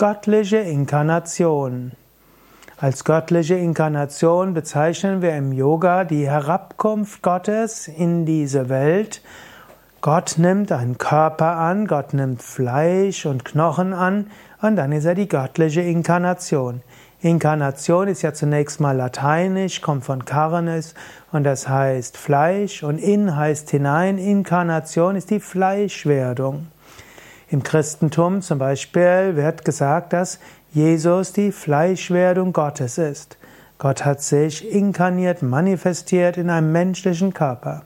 Göttliche Inkarnation. Als göttliche Inkarnation bezeichnen wir im Yoga die Herabkunft Gottes in diese Welt. Gott nimmt einen Körper an, Gott nimmt Fleisch und Knochen an und dann ist er die göttliche Inkarnation. Inkarnation ist ja zunächst mal lateinisch, kommt von carnis und das heißt Fleisch und in heißt hinein. Inkarnation ist die Fleischwerdung. Im Christentum zum Beispiel wird gesagt, dass Jesus die Fleischwerdung Gottes ist. Gott hat sich inkarniert, manifestiert in einem menschlichen Körper.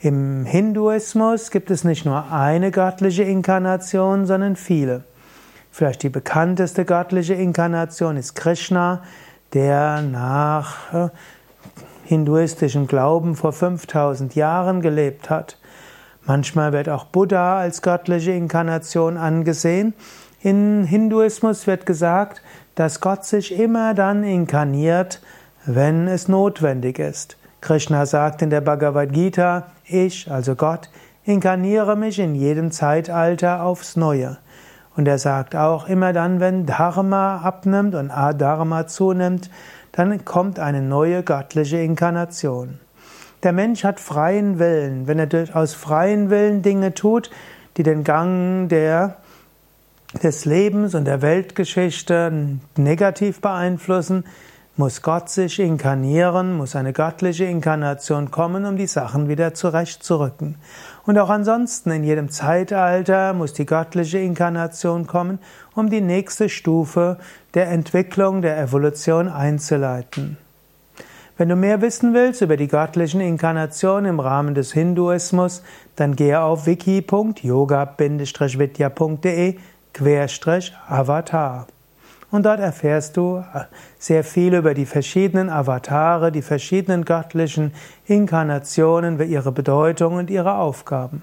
Im Hinduismus gibt es nicht nur eine göttliche Inkarnation, sondern viele. Vielleicht die bekannteste göttliche Inkarnation ist Krishna, der nach äh, hinduistischem Glauben vor 5000 Jahren gelebt hat. Manchmal wird auch Buddha als göttliche Inkarnation angesehen. In Hinduismus wird gesagt, dass Gott sich immer dann inkarniert, wenn es notwendig ist. Krishna sagt in der Bhagavad Gita, ich, also Gott, inkarniere mich in jedem Zeitalter aufs Neue. Und er sagt auch, immer dann, wenn Dharma abnimmt und Adharma zunimmt, dann kommt eine neue göttliche Inkarnation. Der Mensch hat freien Willen. Wenn er aus freien Willen Dinge tut, die den Gang der, des Lebens und der Weltgeschichte negativ beeinflussen, muss Gott sich inkarnieren, muss eine göttliche Inkarnation kommen, um die Sachen wieder zurechtzurücken. Und auch ansonsten in jedem Zeitalter muss die göttliche Inkarnation kommen, um die nächste Stufe der Entwicklung, der Evolution einzuleiten. Wenn du mehr wissen willst über die göttlichen Inkarnationen im Rahmen des Hinduismus, dann gehe auf wiki.yoga-vidya.de Avatar. Und dort erfährst du sehr viel über die verschiedenen Avatare, die verschiedenen göttlichen Inkarnationen, ihre Bedeutung und ihre Aufgaben.